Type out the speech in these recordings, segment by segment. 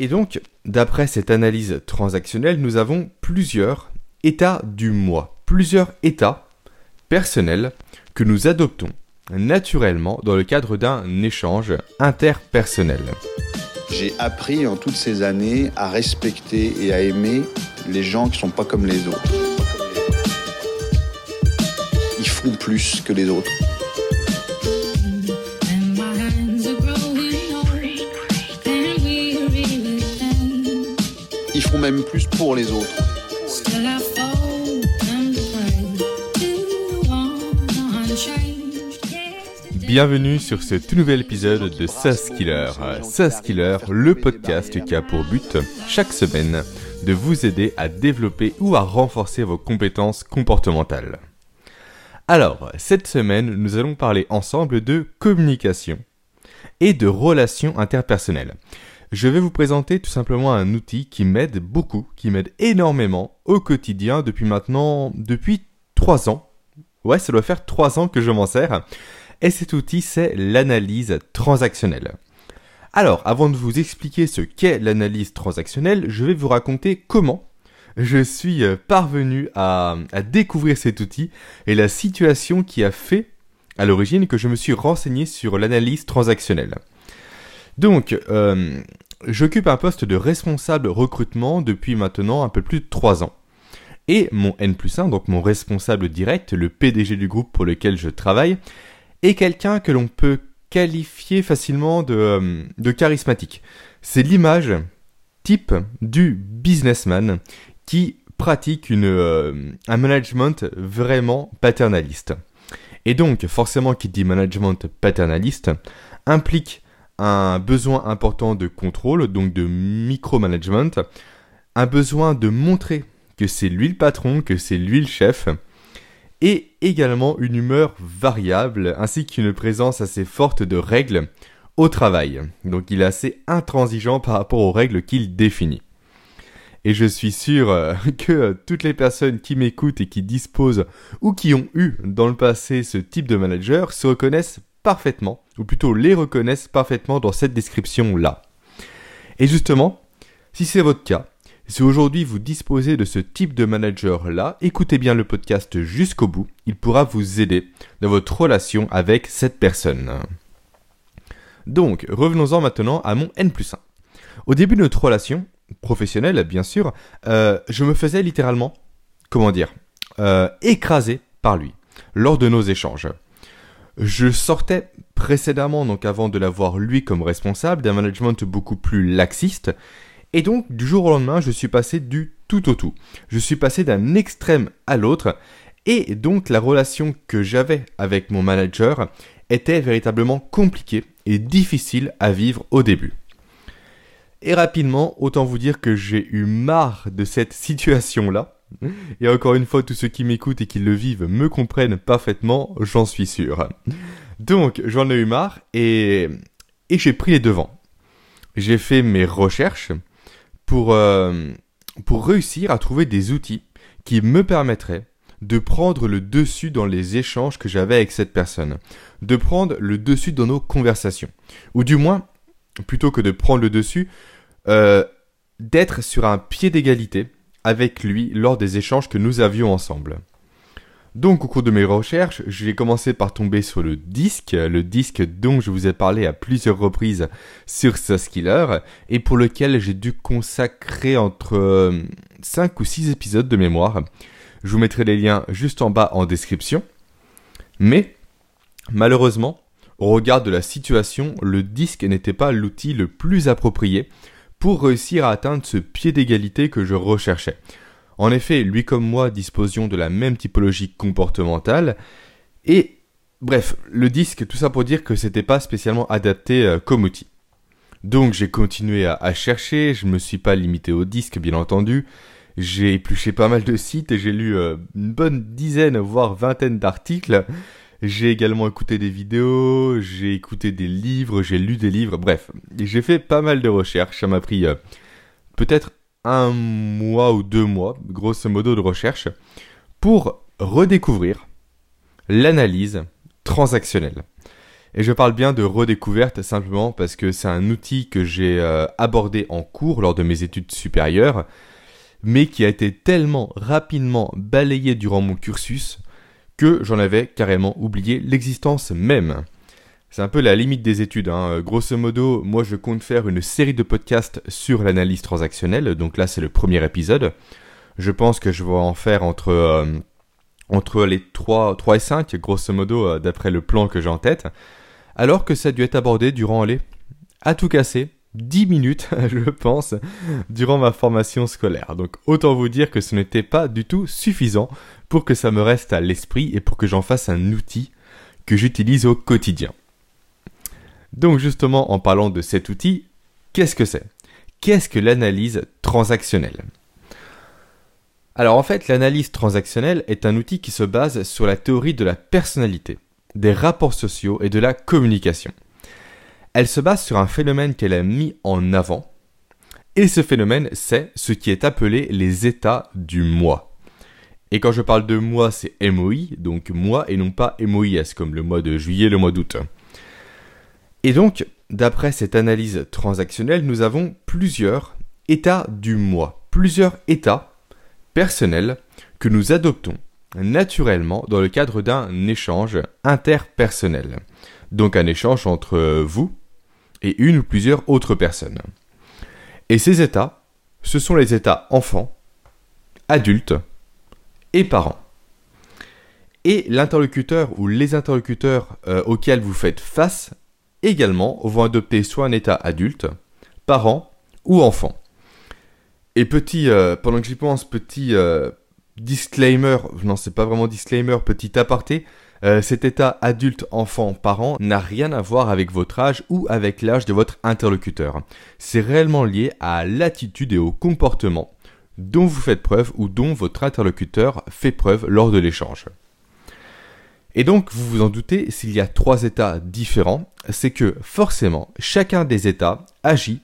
Et donc, d'après cette analyse transactionnelle, nous avons plusieurs états du moi, plusieurs états personnels que nous adoptons naturellement dans le cadre d'un échange interpersonnel. J'ai appris en toutes ces années à respecter et à aimer les gens qui sont pas comme les autres. Ils font plus que les autres. Ils font même plus pour les autres. Bienvenue sur ce tout nouvel épisode de SaaS Killer. SaaS Killer, le podcast qui a pour but, chaque semaine, de vous aider à développer ou à renforcer vos compétences comportementales. Alors, cette semaine, nous allons parler ensemble de communication et de relations interpersonnelles. Je vais vous présenter tout simplement un outil qui m'aide beaucoup, qui m'aide énormément au quotidien depuis maintenant, depuis 3 ans. Ouais, ça doit faire 3 ans que je m'en sers. Et cet outil, c'est l'analyse transactionnelle. Alors, avant de vous expliquer ce qu'est l'analyse transactionnelle, je vais vous raconter comment je suis parvenu à, découvrir cet outil et la situation qui a fait à l'origine que je me suis renseigné sur l'analyse transactionnelle. Donc, euh, j'occupe un poste de responsable recrutement depuis maintenant un peu plus de 3 ans. Et mon N plus 1, donc mon responsable direct, le PDG du groupe pour lequel je travaille, est quelqu'un que l'on peut qualifier facilement de, euh, charismatique. C'est l'image type du businessman qui pratique euh, un management vraiment paternaliste. Et donc, forcément, qui dit management paternaliste implique un besoin important de contrôle, donc de micromanagement, un besoin de montrer que c'est lui le patron, que c'est lui le chef, et également une humeur variable ainsi qu'une présence assez forte de règles au travail. Donc il est assez intransigeant par rapport aux règles qu'il définit. Et je suis sûr euh, que toutes les personnes qui m'écoutent et qui disposent ou qui ont eu dans le passé ce type de manager se reconnaissent parfaitement, ou plutôt les reconnaissent parfaitement dans cette description-là. Et justement, si c'est votre cas, si aujourd'hui vous disposez de ce type de manager-là, écoutez bien le podcast jusqu'au bout, il pourra vous aider dans votre relation avec cette personne. Donc, revenons-en maintenant à mon N plus 1. Au début de notre relation, professionnelle bien sûr, euh, je me faisais littéralement, comment dire, euh, écraser par lui lors de nos échanges. Je sortais précédemment, donc avant de l'avoir lui comme responsable, d'un management beaucoup plus laxiste et donc, du jour au lendemain, je suis passé du tout au tout. Je suis passé d'un extrême à l'autre. Et donc, la relation que j'avais avec mon manager était véritablement compliquée et difficile à vivre au début. Et rapidement, autant vous dire que j'ai eu marre de cette situation-là. Et encore une fois, tous ceux qui m'écoutent et qui le vivent me comprennent parfaitement, j'en suis sûr. Donc, j'en ai eu marre et, et j'ai pris les devants. J'ai fait mes recherches, pour, euh, pour réussir à trouver des outils qui me permettraient de prendre le dessus dans les échanges que j'avais avec cette personne, de prendre le dessus dans nos conversations, ou du moins, plutôt que de prendre le dessus, euh, d'être sur un pied d'égalité avec lui lors des échanges que nous avions ensemble. Donc au cours de mes recherches, j'ai commencé par tomber sur le disque, le disque dont je vous ai parlé à plusieurs reprises sur Saskiller, et pour lequel j'ai dû consacrer entre 5 euh, ou 6 épisodes de mémoire. Je vous mettrai les liens juste en bas en description. Mais, malheureusement, au regard de la situation, le disque n'était pas l'outil le plus approprié pour réussir à atteindre ce pied d'égalité que je recherchais. En effet, lui comme moi disposions de la même typologie comportementale, et bref, le disque, tout ça pour dire que c'était pas spécialement adapté euh, comme outil. Donc j'ai continué à, chercher, je me suis pas limité au disque bien entendu, j'ai épluché pas mal de sites et j'ai lu euh, une bonne dizaine, voire vingtaine d'articles. J'ai également écouté des vidéos, j'ai écouté des livres, j'ai lu des livres, bref, j'ai fait pas mal de recherches, ça m'a pris euh, peut-être un mois ou deux mois, grosso modo, de recherche pour redécouvrir l'analyse transactionnelle. Et je parle bien de redécouverte simplement parce que c'est un outil que j'ai euh, abordé en cours lors de mes études supérieures, mais qui a été tellement rapidement balayé durant mon cursus que j'en avais carrément oublié l'existence même. C'est un peu la limite des études. Hein. Grosso modo, moi je compte faire une série de podcasts sur l'analyse transactionnelle, donc là c'est le premier épisode. Je pense que je vais en faire entre, euh, entre les 3, 3 et 5, grosso modo, euh, d'après le plan que j'ai en tête alors que ça a dû être abordé durant les, à tout casser, 10 minutes, je pense, durant ma formation scolaire. Donc autant vous dire que ce n'était pas du tout suffisant pour que ça me reste à l'esprit et pour que j'en fasse un outil que j'utilise au quotidien. Donc justement, en parlant de cet outil, qu'est-ce que c'est? Qu'est-ce que l'analyse transactionnelle? Alors en fait, l'analyse transactionnelle est un outil qui se base sur la théorie de la personnalité des rapports sociaux et de la communication. Elle se base sur un phénomène qu'elle a mis en avant, et ce phénomène, c'est ce qui est appelé les états du moi. Et quand je parle de moi, c'est MOI, donc moi, et non pas MOIS, comme le mois de juillet, le mois d'août. Et donc, d'après cette analyse transactionnelle, nous avons plusieurs états du moi, plusieurs états personnels que nous adoptons naturellement dans le cadre d'un échange interpersonnel. Donc un échange entre vous et une ou plusieurs autres personnes. Et ces états, ce sont les états enfants, adultes et parents. Et l'interlocuteur ou les interlocuteurs euh, auxquels vous faites face également vont adopter soit un état adulte, parent ou enfant. Et petit, euh, pendant que j'y pense, petit, euh, disclaimer, non c'est pas vraiment disclaimer, petit aparté, euh, cet état adulte, enfant, parent n'a rien à voir avec votre âge ou avec l'âge de votre interlocuteur. C'est réellement lié à l'attitude et au comportement dont vous faites preuve ou dont votre interlocuteur fait preuve lors de l'échange. Et donc, vous vous en doutez, s'il y a trois états différents, c'est que forcément, chacun des états agit,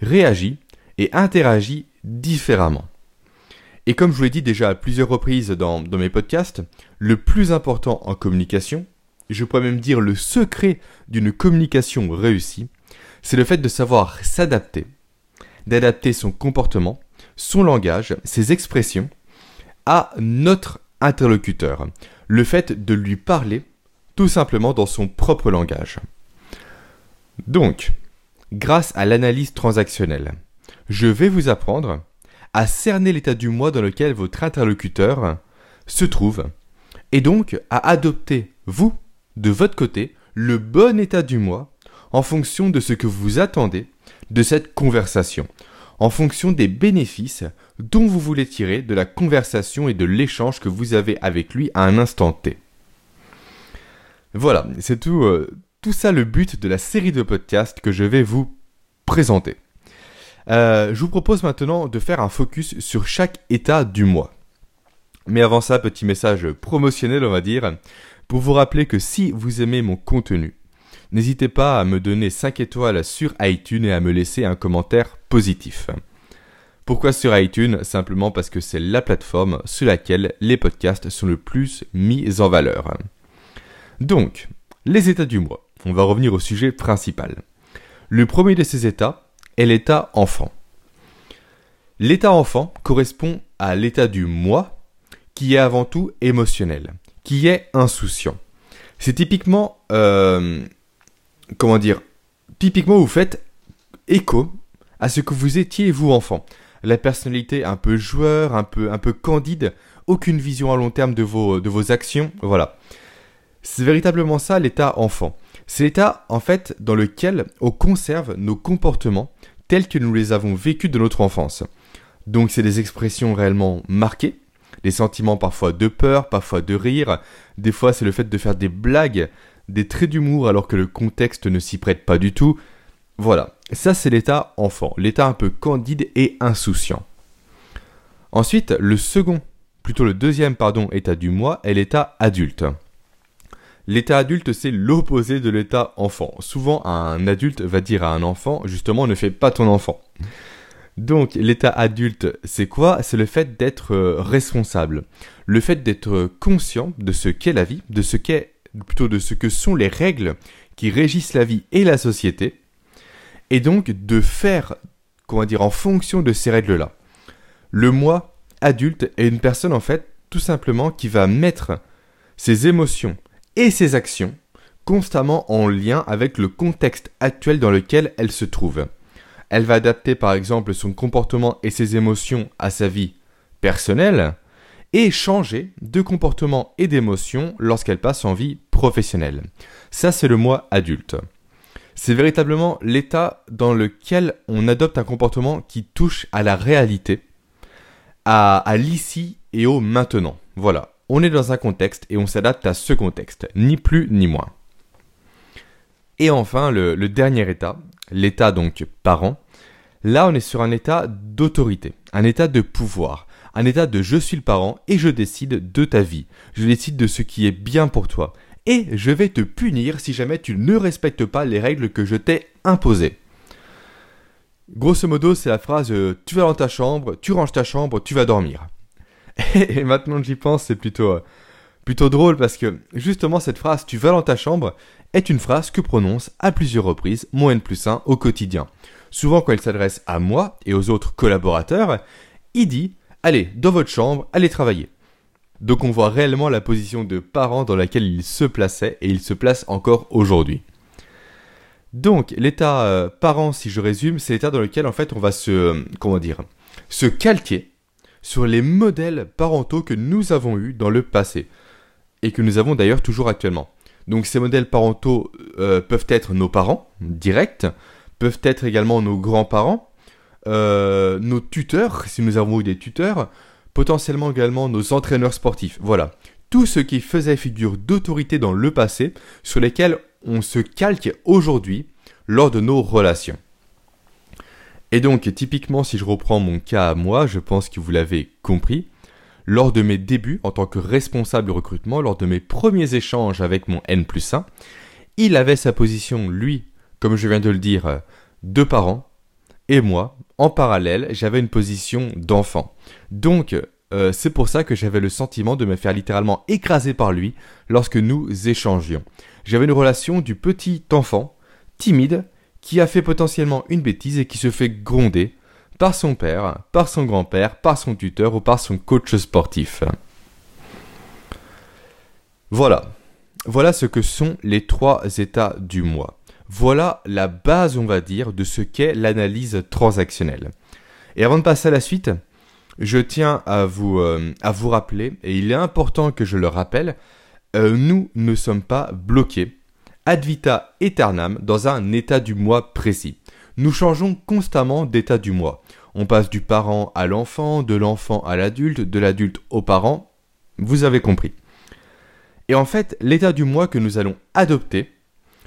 réagit et interagit différemment. Et comme je vous l'ai dit déjà à plusieurs reprises dans, mes podcasts, le plus important en communication, je pourrais même dire le secret d'une communication réussie, c'est le fait de savoir s'adapter, d'adapter son comportement, son langage, ses expressions à notre interlocuteur. Le fait de lui parler tout simplement dans son propre langage. Donc, grâce à l'analyse transactionnelle, je vais vous apprendre à cerner l'état du moi dans lequel votre interlocuteur se trouve, et donc à adopter, vous, de votre côté, le bon état du moi en fonction de ce que vous attendez de cette conversation, en fonction des bénéfices dont vous voulez tirer de la conversation et de l'échange que vous avez avec lui à un instant T. Voilà, c'est tout, euh, tout ça le but de la série de podcasts que je vais vous présenter. Euh, je vous propose maintenant de faire un focus sur chaque état du mois. Mais avant ça, petit message promotionnel, on va dire, pour vous rappeler que si vous aimez mon contenu, n'hésitez pas à me donner 5 étoiles sur iTunes et à me laisser un commentaire positif. Pourquoi sur iTunes? Simplement parce que c'est la plateforme sur laquelle les podcasts sont le plus mis en valeur. Donc, les états du mois. On va revenir au sujet principal. Le premier de ces états, l'état enfant. L'état enfant correspond à l'état du moi qui est avant tout émotionnel, qui est insouciant. C'est typiquement, euh, comment dire, typiquement vous faites écho à ce que vous étiez vous enfant. La personnalité un peu joueur, un peu, un peu candide, aucune vision à long terme de vos, de vos actions, voilà. C'est véritablement ça l'état enfant. C'est l'état en fait dans lequel on conserve nos comportements tels que nous les avons vécus de notre enfance. Donc c'est des expressions réellement marquées, des sentiments parfois de peur, parfois de rire, des fois c'est le fait de faire des blagues, des traits d'humour alors que le contexte ne s'y prête pas du tout. Voilà, ça c'est l'état enfant, l'état un peu candide et insouciant. Ensuite, le second, plutôt le deuxième pardon, état du moi est l'état adulte. L'état adulte, c'est l'opposé de l'état enfant. Souvent, un adulte va dire à un enfant, justement, ne fais pas ton enfant. Donc, l'état adulte, c'est quoi? C'est le fait d'être euh, responsable. Le fait d'être conscient de ce qu'est la vie, de ce qu'est, plutôt de ce que sont les règles qui régissent la vie et la société, et donc de faire, comment dire, en fonction de ces règles-là. Le moi adulte est une personne en fait tout simplement qui va mettre ses émotions et ses actions constamment en lien avec le contexte actuel dans lequel elle se trouve. Elle va adapter par exemple son comportement et ses émotions à sa vie personnelle et changer de comportement et d'émotion lorsqu'elle passe en vie professionnelle. Ça c'est le moi adulte. C'est véritablement l'état dans lequel on adopte un comportement qui touche à la réalité, à, à l'ici et au maintenant. Voilà, on est dans un contexte et on s'adapte à ce contexte, ni plus ni moins. Et enfin, le, dernier état, l'état donc parent, là on est sur un état d'autorité, un état de pouvoir, un état de je suis le parent et je décide de ta vie, je décide de ce qui est bien pour toi, et je vais te punir si jamais tu ne respectes pas les règles que je t'ai imposées. Grosso modo, c'est la phrase euh, tu vas dans ta chambre, tu ranges ta chambre, tu vas dormir. Et maintenant que j'y pense, c'est plutôt, euh, plutôt drôle parce que justement cette phrase tu vas dans ta chambre est une phrase que prononce à plusieurs reprises mon N plus 1 au quotidien. Souvent quand il s'adresse à moi et aux autres collaborateurs, il dit Allez, dans votre chambre, allez travailler. Donc on voit réellement la position de parent dans laquelle il se plaçait et il se place encore aujourd'hui. Donc l'état euh, parent, si je résume, c'est l'état dans lequel en fait on va se, euh, comment dire, se calquer sur les modèles parentaux que nous avons eus dans le passé et que nous avons d'ailleurs toujours actuellement. Donc ces modèles parentaux euh, peuvent être nos parents directs, peuvent être également nos grands-parents, euh, nos tuteurs, si nous avons eu des tuteurs, potentiellement également nos entraîneurs sportifs. Voilà. Tout ce qui faisait figure d'autorité dans le passé, sur lesquels on se calque aujourd'hui lors de nos relations. Et donc, typiquement, si je reprends mon cas à moi, je pense que vous l'avez compris, lors de mes débuts en tant que responsable recrutement, lors de mes premiers échanges avec mon N plus 1, il avait sa position, lui, comme je viens de le dire, de parent, et moi, en parallèle, j'avais une position d'enfant. Donc, euh, c'est pour ça que j'avais le sentiment de me faire littéralement écraser par lui lorsque nous échangions. J'avais une relation du petit enfant, timide, qui a fait potentiellement une bêtise et qui se fait gronder par son père, par son grand-père, par son tuteur ou par son coach sportif. Voilà. Voilà ce que sont les trois états du moi. Voilà la base, on va dire, de ce qu'est l'analyse transactionnelle. Et avant de passer à la suite, je tiens à vous, euh, à vous rappeler, et il est important que je le rappelle, euh, nous ne sommes pas bloqués ad vita dans un état du moi précis. Nous changeons constamment d'état du moi. On passe du parent à l'enfant, de l'enfant à l'adulte, de l'adulte au parent. Vous avez compris. Et en fait, l'état du moi que nous allons adopter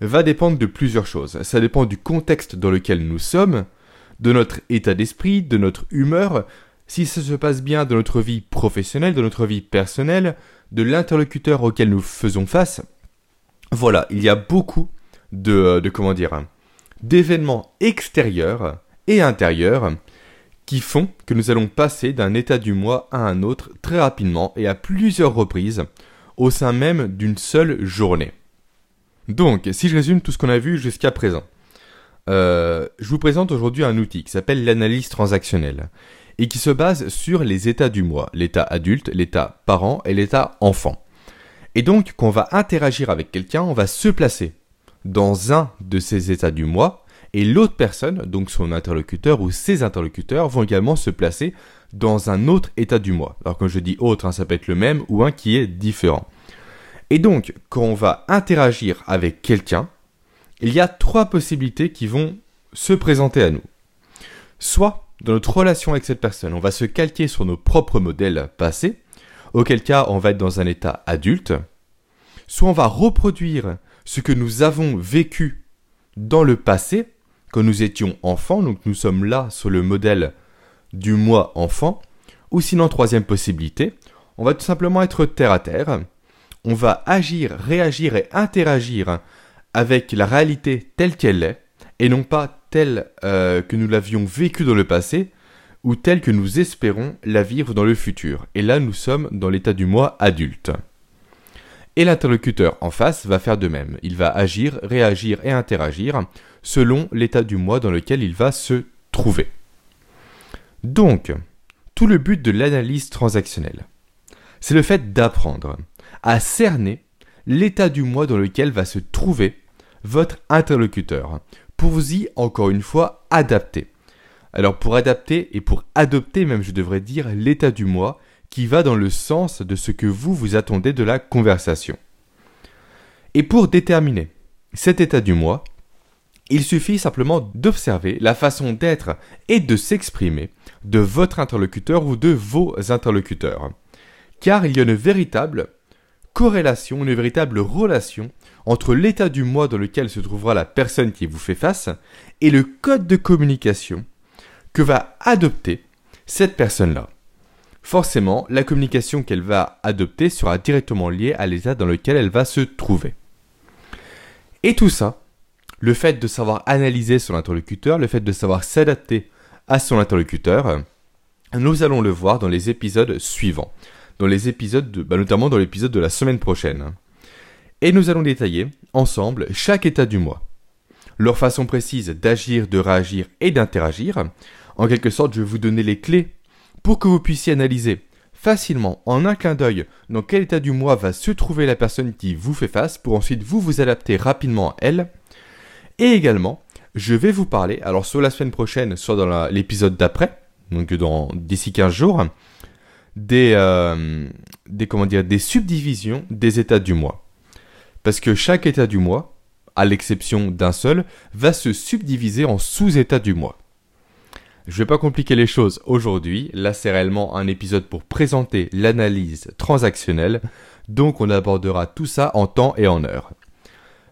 va dépendre de plusieurs choses. Ça dépend du contexte dans lequel nous sommes, de notre état d'esprit, de notre humeur, si ça se passe bien dans notre vie professionnelle, dans notre vie personnelle, de l'interlocuteur auquel nous faisons face, voilà, il y a beaucoup de, euh, de d'événements extérieurs et intérieurs qui font que nous allons passer d'un état du moi à un autre très rapidement et à plusieurs reprises au sein même d'une seule journée. Donc, si je résume tout ce qu'on a vu jusqu'à présent, euh, je vous présente aujourd'hui un outil qui s'appelle l'analyse transactionnelle et qui se base sur les états du moi, l'état adulte, l'état parent et l'état enfant. Et donc, quand on va interagir avec quelqu'un, on va se placer dans un de ces états du moi, et l'autre personne, donc son interlocuteur ou ses interlocuteurs, vont également se placer dans un autre état du moi. Alors quand je dis autre, hein, ça peut être le même ou un qui est différent. Et donc, quand on va interagir avec quelqu'un, il y a trois possibilités qui vont se présenter à nous. Soit, dans notre relation avec cette personne, on va se calquer sur nos propres modèles passés, auquel cas on va être dans un état adulte, soit on va reproduire ce que nous avons vécu dans le passé, quand nous étions enfants, donc nous sommes là sur le modèle du moi enfant, ou sinon troisième possibilité, on va tout simplement être terre à terre, on va agir, réagir et interagir avec la réalité telle qu'elle est, et non pas telle euh, que nous l'avions vécue dans le passé, ou telle que nous espérons la vivre dans le futur. Et là, nous sommes dans l'état du moi adulte. Et l'interlocuteur en face va faire de même. Il va agir, réagir et interagir selon l'état du moi dans lequel il va se trouver. Donc, tout le but de l'analyse transactionnelle, c'est le fait d'apprendre à cerner l'état du moi dans lequel va se trouver votre interlocuteur, pour vous y, encore une fois, adapter. Alors pour adapter et pour adopter même je devrais dire l'état du moi qui va dans le sens de ce que vous vous attendez de la conversation. Et pour déterminer cet état du moi, il suffit simplement d'observer la façon d'être et de s'exprimer de votre interlocuteur ou de vos interlocuteurs. Car il y a une véritable corrélation, une véritable relation entre l'état du moi dans lequel se trouvera la personne qui vous fait face et le code de communication que va adopter cette personne-là. Forcément, la communication qu'elle va adopter sera directement liée à l'état dans lequel elle va se trouver. Et tout ça, le fait de savoir analyser son interlocuteur, le fait de savoir s'adapter à son interlocuteur, nous allons le voir dans les épisodes suivants, dans les épisodes bah, notamment dans l'épisode de la semaine prochaine. Et nous allons détailler ensemble chaque état du mois, leur façon précise d'agir, de réagir et d'interagir. En quelque sorte, je vais vous donner les clés pour que vous puissiez analyser facilement, en un clin d'œil, dans quel état du mois va se trouver la personne qui vous fait face, pour ensuite vous vous adapter rapidement à elle. Et également, je vais vous parler, alors soit la semaine prochaine, soit dans l'épisode d'après, donc dans d'ici 15 jours, des, euh, des, comment dire, des subdivisions des états du mois. Parce que chaque état du mois, à l'exception d'un seul, va se subdiviser en sous-états du mois. Je ne vais pas compliquer les choses aujourd'hui, là c'est réellement un épisode pour présenter l'analyse transactionnelle, donc on abordera tout ça en temps et en heure.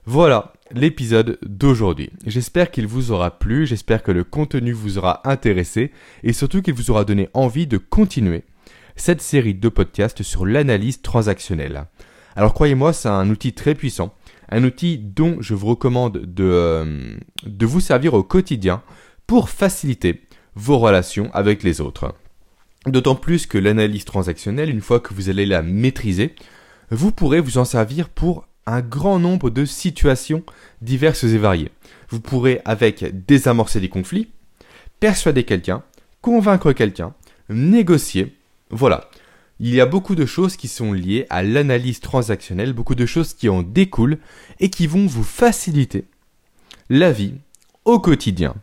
Voilà l'épisode d'aujourd'hui. J'espère qu'il vous aura plu, j'espère que le contenu vous aura intéressé et surtout qu'il vous aura donné envie de continuer cette série de podcasts sur l'analyse transactionnelle. Alors croyez-moi, c'est un outil très puissant, un outil dont je vous recommande de, euh, de vous servir au quotidien pour faciliter vos relations avec les autres. D'autant plus que l'analyse transactionnelle, une fois que vous allez la maîtriser, vous pourrez vous en servir pour un grand nombre de situations diverses et variées. Vous pourrez avec désamorcer des conflits, persuader quelqu'un, convaincre quelqu'un, négocier. Voilà, il y a beaucoup de choses qui sont liées à l'analyse transactionnelle, beaucoup de choses qui en découlent et qui vont vous faciliter la vie au quotidien.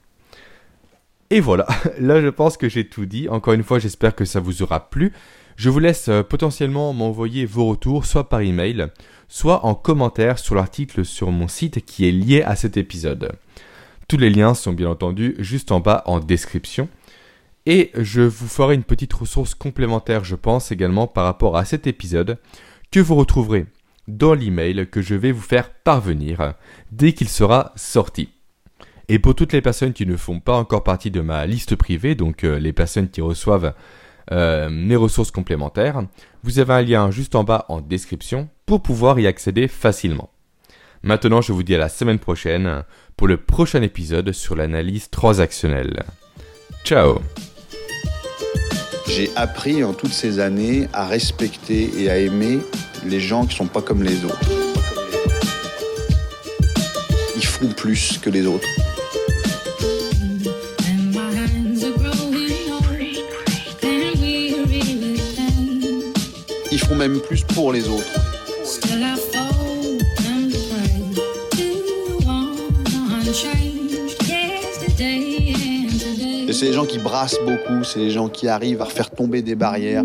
Et voilà, là je pense que j'ai tout dit. Encore une fois, j'espère que ça vous aura plu. Je vous laisse euh, potentiellement m'envoyer vos retours soit par email, soit en commentaire sur l'article sur mon site qui est lié à cet épisode. Tous les liens sont bien entendu juste en bas en description. Et je vous ferai une petite ressource complémentaire, je pense, également par rapport à cet épisode, que vous retrouverez dans l'email que je vais vous faire parvenir dès qu'il sera sorti. Et pour toutes les personnes qui ne font pas encore partie de ma liste privée, donc euh, les personnes qui reçoivent euh, mes ressources complémentaires, vous avez un lien juste en bas en description pour pouvoir y accéder facilement. Maintenant, je vous dis à la semaine prochaine pour le prochain épisode sur l'analyse transactionnelle. Ciao j'ai appris en toutes ces années à respecter et à aimer les gens qui sont pas comme les autres. Ils font plus que les autres. Même plus pour les autres. c'est les gens qui brassent beaucoup, c'est les gens qui arrivent à faire tomber des barrières.